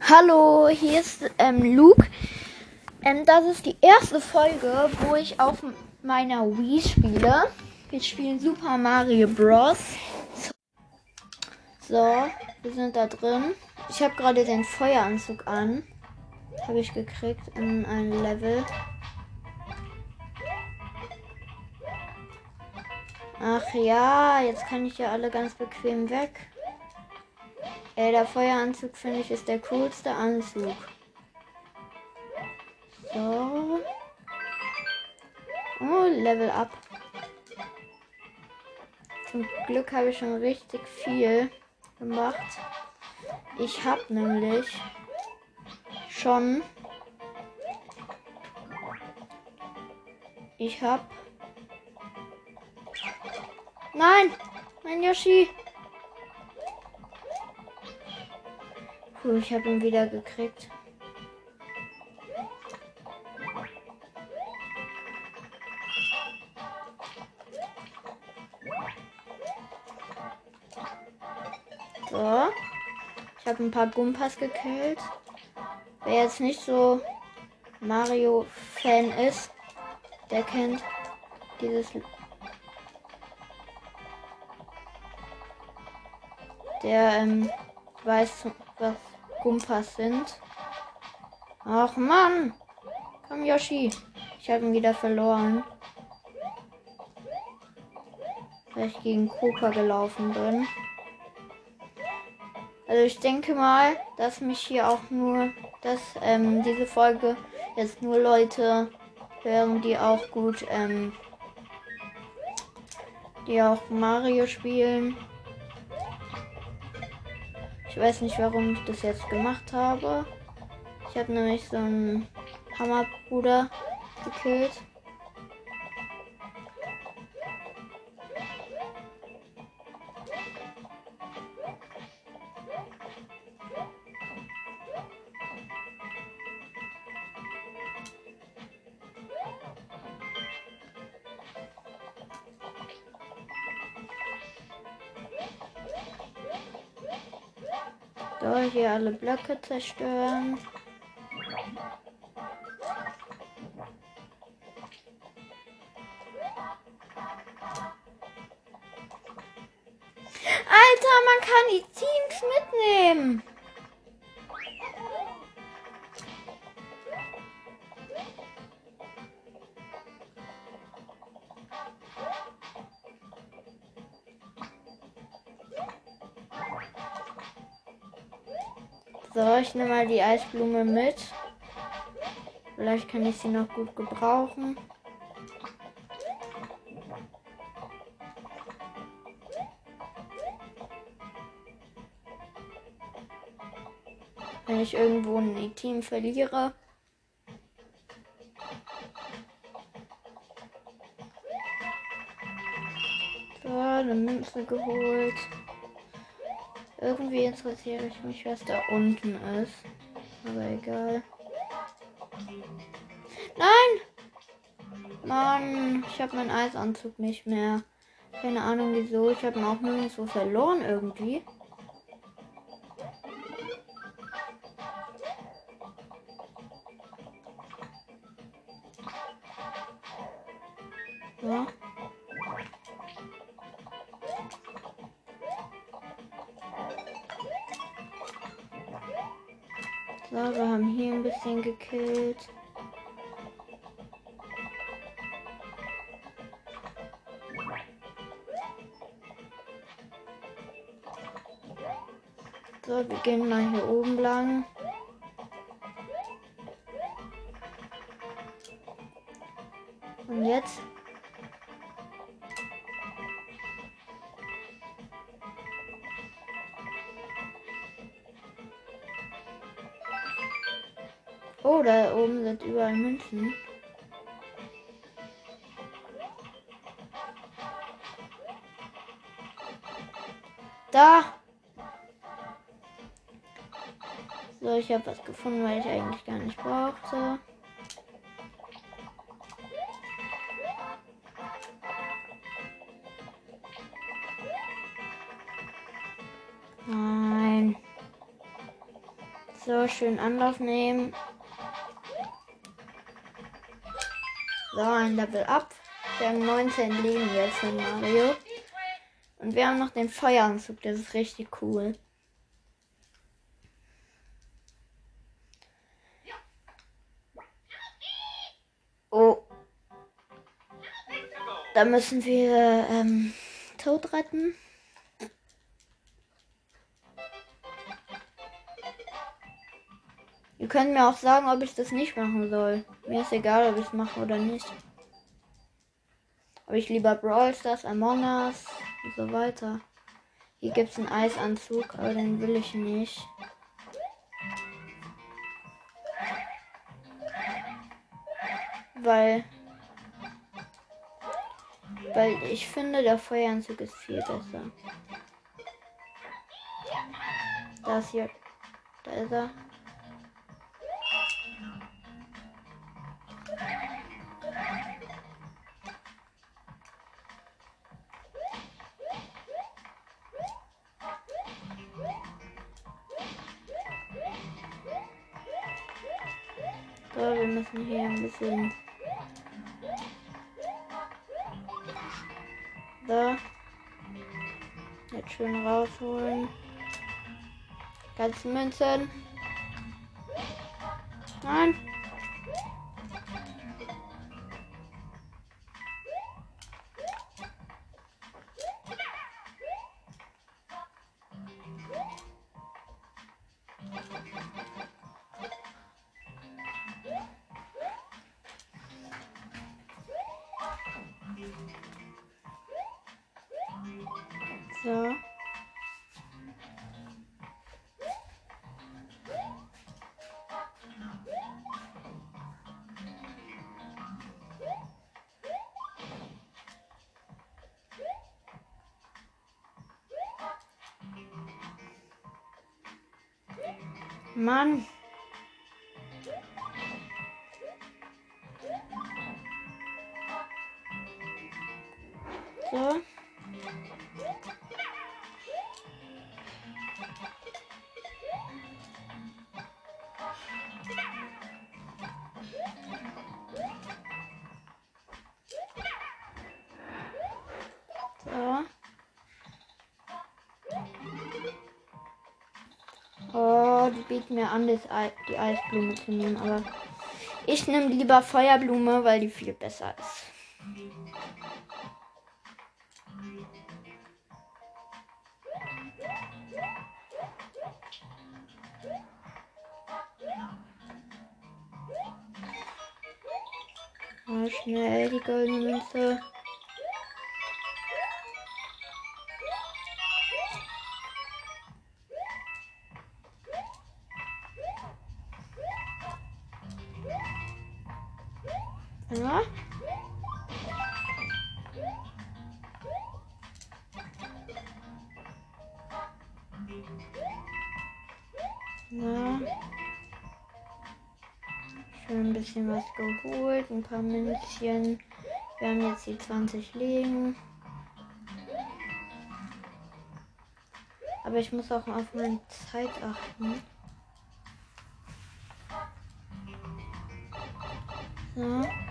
Hallo, hier ist ähm, Luke. Ähm, das ist die erste Folge, wo ich auf meiner Wii spiele. Wir spielen Super Mario Bros. So, wir sind da drin. Ich habe gerade den Feueranzug an. Habe ich gekriegt in einem Level. Ach ja, jetzt kann ich ja alle ganz bequem weg. Ey, der Feueranzug finde ich ist der coolste Anzug. So. Oh, Level up. Zum Glück habe ich schon richtig viel gemacht. Ich habe nämlich schon. Ich habe. Nein! Mein Yoshi! Puh, ich habe ihn wieder gekriegt. So. Ich habe ein paar Gumpas gekillt. Wer jetzt nicht so Mario-Fan ist, der kennt dieses. Der ähm, weiß, was Gumpas sind. Ach Mann! Komm, Yoshi. Ich habe ihn wieder verloren. Weil ich gegen Cooper gelaufen bin. Also ich denke mal, dass mich hier auch nur, dass ähm, diese Folge jetzt nur Leute hören, die auch gut, ähm, die auch Mario spielen. Ich weiß nicht, warum ich das jetzt gemacht habe. Ich habe nämlich so einen Hammerbruder gekillt. So, hier alle Blöcke zerstören. So, ich nehme mal die Eisblume mit. Vielleicht kann ich sie noch gut gebrauchen. Wenn ich irgendwo ein Team verliere. So, eine Münze geholt. Irgendwie interessiere ich mich, was da unten ist. Aber egal. Nein! Mann, ich habe meinen Eisanzug nicht mehr. Keine Ahnung wieso. Ich habe ihn auch nirgendwo verloren irgendwie. So, wir gehen mal hier oben lang. So, ich habe was gefunden, weil ich eigentlich gar nicht brauchte. Nein. So, schön Anlauf nehmen. So, ein Level up. Wir haben 19 Leben jetzt in Mario. Und wir haben noch den Feueranzug, das ist richtig cool. Da müssen wir ähm, Tod retten. Ihr könnt mir auch sagen, ob ich das nicht machen soll. Mir ist egal, ob ich es mache oder nicht. Ob ich lieber Brawl Stars, Among Us und so weiter. Hier gibt es einen Eisanzug, aber den will ich nicht. Weil. Weil ich finde, der Feueranzug ist viel besser. Da ist hier. Da ist er. Rausholen. Ganze Münzen. Nein. Mann. Die bieten mir an, die Eisblume zu nehmen, aber ich nehme lieber Feuerblume, weil die viel besser ist. Mal schnell die goldene Münze. Ja. Ja. Schön ein bisschen was geholt, ein paar Münzchen. Wir haben jetzt die 20 Leben. Aber ich muss auch auf meine Zeit achten. So.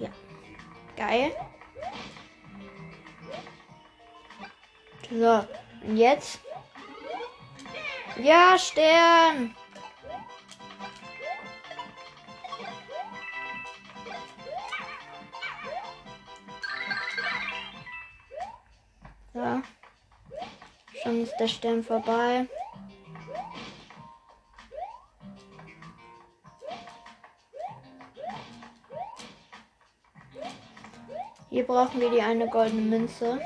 Ja. Geil. So, und jetzt? Ja, Stern! So. Schon ist der Stern vorbei. Brauchen wir die eine goldene Münze.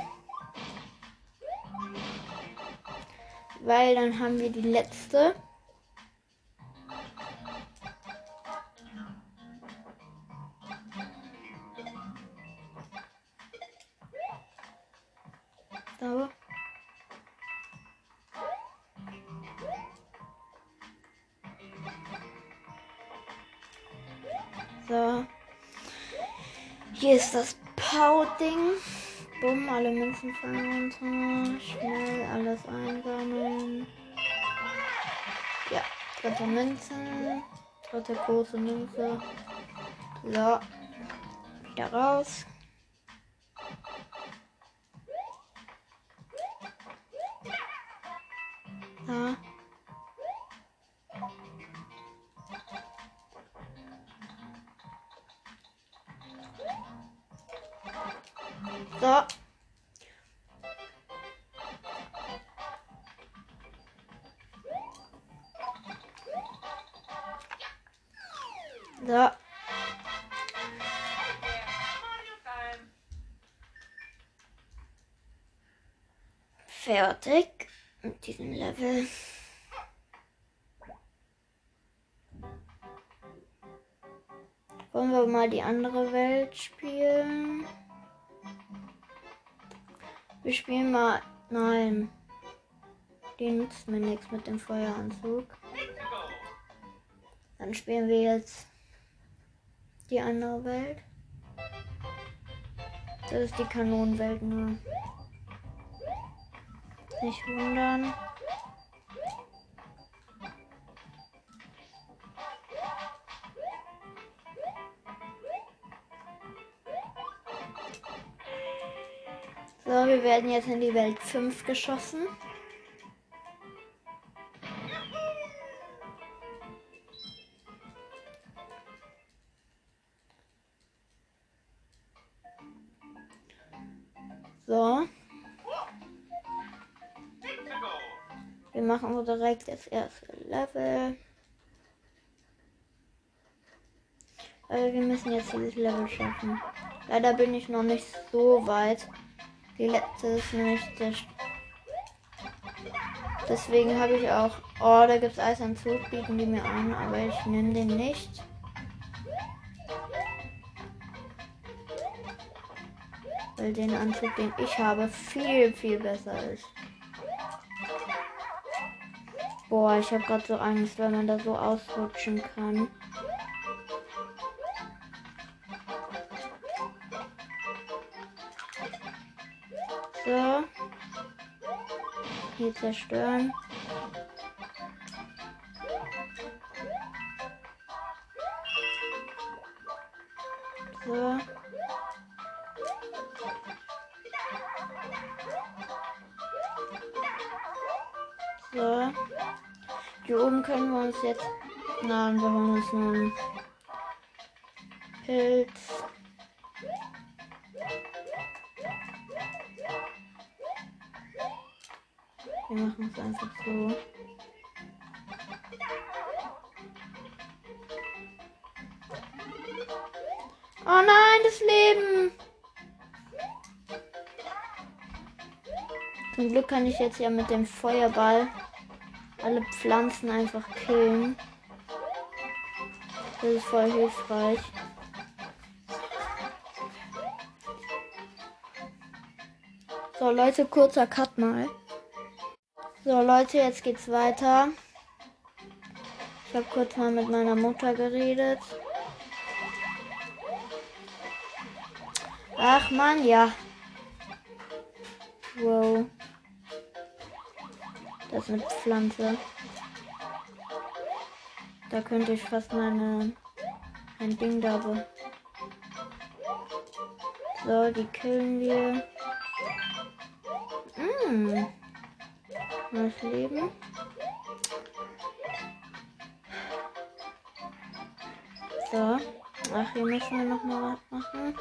Weil dann haben wir die letzte. So. Hier ist das Pow-Ding. Bumm, alle Münzen fallen runter. Schnell alles einsammeln. Ja, dritte Münze. Dritte große Münze. So. Wieder raus. Fertig mit diesem Level. Wollen wir mal die andere Welt spielen? Wir spielen mal. Nein. Die nützt mir nichts mit dem Feueranzug. Dann spielen wir jetzt die andere Welt. Das ist die Kanonenwelt nur. Nicht wundern. So, wir werden jetzt in die Welt 5 geschossen. Direkt das erste Level. Also wir müssen jetzt dieses Level schaffen. Leider bin ich noch nicht so weit. Die letzte ist nämlich der. Deswegen habe ich auch. Oh, da gibt es Eis am Zug, bieten die mir an, aber ich nehme den nicht. Weil den Anzug, den ich habe, viel, viel besser ist. Boah, ich habe gerade so Angst, weil man da so ausrutschen kann. So. Hier zerstören. So. So. Können wir uns jetzt. Nein, wir holen uns einen Pilz. Wir machen es einfach so. Oh nein, das Leben! Zum Glück kann ich jetzt ja mit dem Feuerball alle Pflanzen einfach killen. Das ist voll hilfreich. So Leute, kurzer Cut mal. So Leute, jetzt geht's weiter. Ich habe kurz mal mit meiner Mutter geredet. Ach man, ja. Wow. Das ist eine Pflanze. Da könnte ich fast meine ein Ding da be So, die killen wir. Mmh. Neues Leben. So. Ach, hier müssen wir noch mal was machen.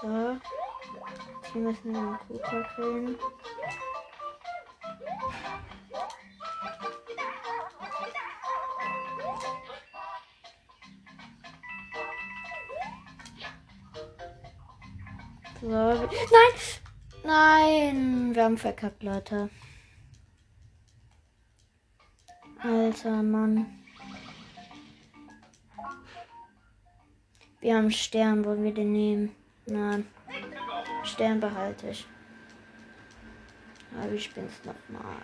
So. Hier müssen wir einen Kuka killen. So. Nein! Nein! Wir haben verkackt, Leute. Alter Mann. Wir haben Stern, wollen wir den nehmen? Nein. Stern behalte ich. Aber ich bin's nochmal.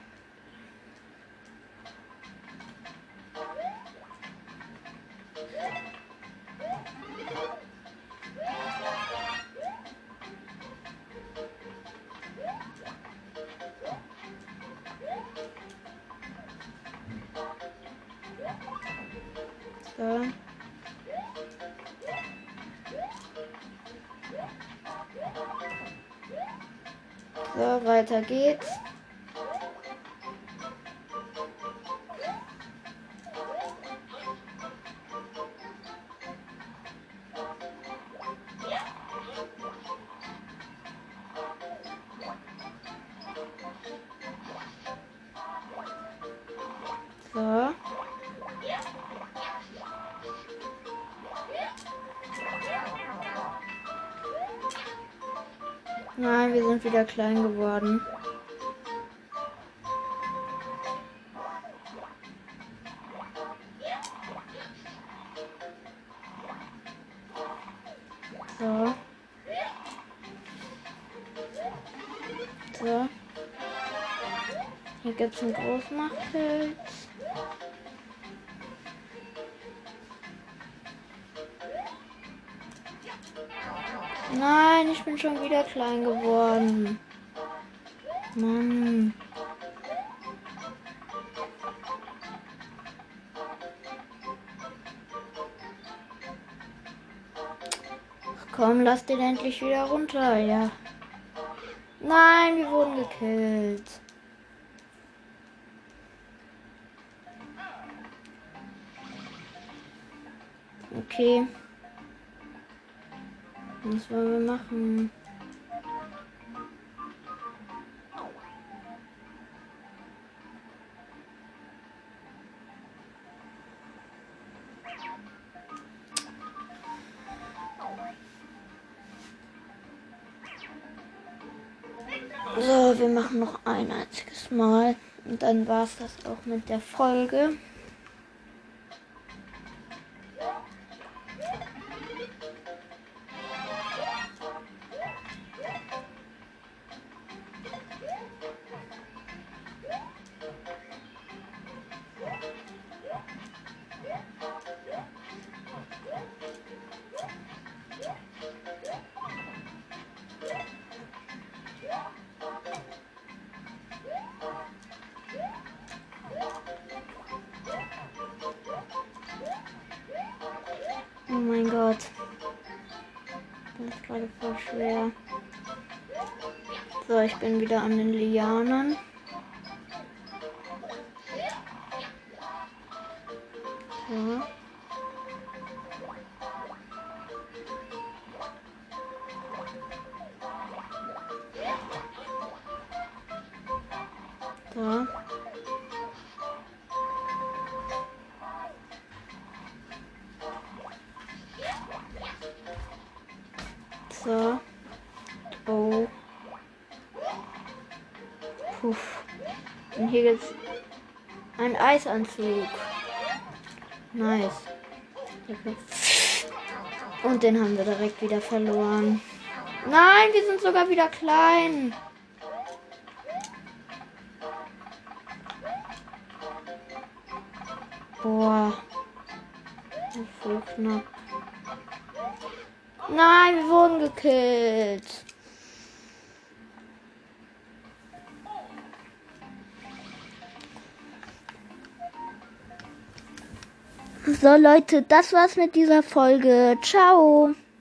So. Nein, wir sind wieder klein geworden. So. So. Hier gibt es ein Großmachtpilz. Nein, ich bin schon wieder klein geworden. Mann. Ach komm, lass den endlich wieder runter, ja. Nein, wir wurden gekillt. Okay. Was wollen wir machen? So, wir machen noch ein einziges Mal. Und dann war es das auch mit der Folge. Gerade voll schwer. So, ich bin wieder an den Lianen. Eisanzug. Nice. Und den haben wir direkt wieder verloren. Nein, wir sind sogar wieder klein. Boah. Voll knapp. Nein, wir wurden gekillt. So Leute, das war's mit dieser Folge. Ciao.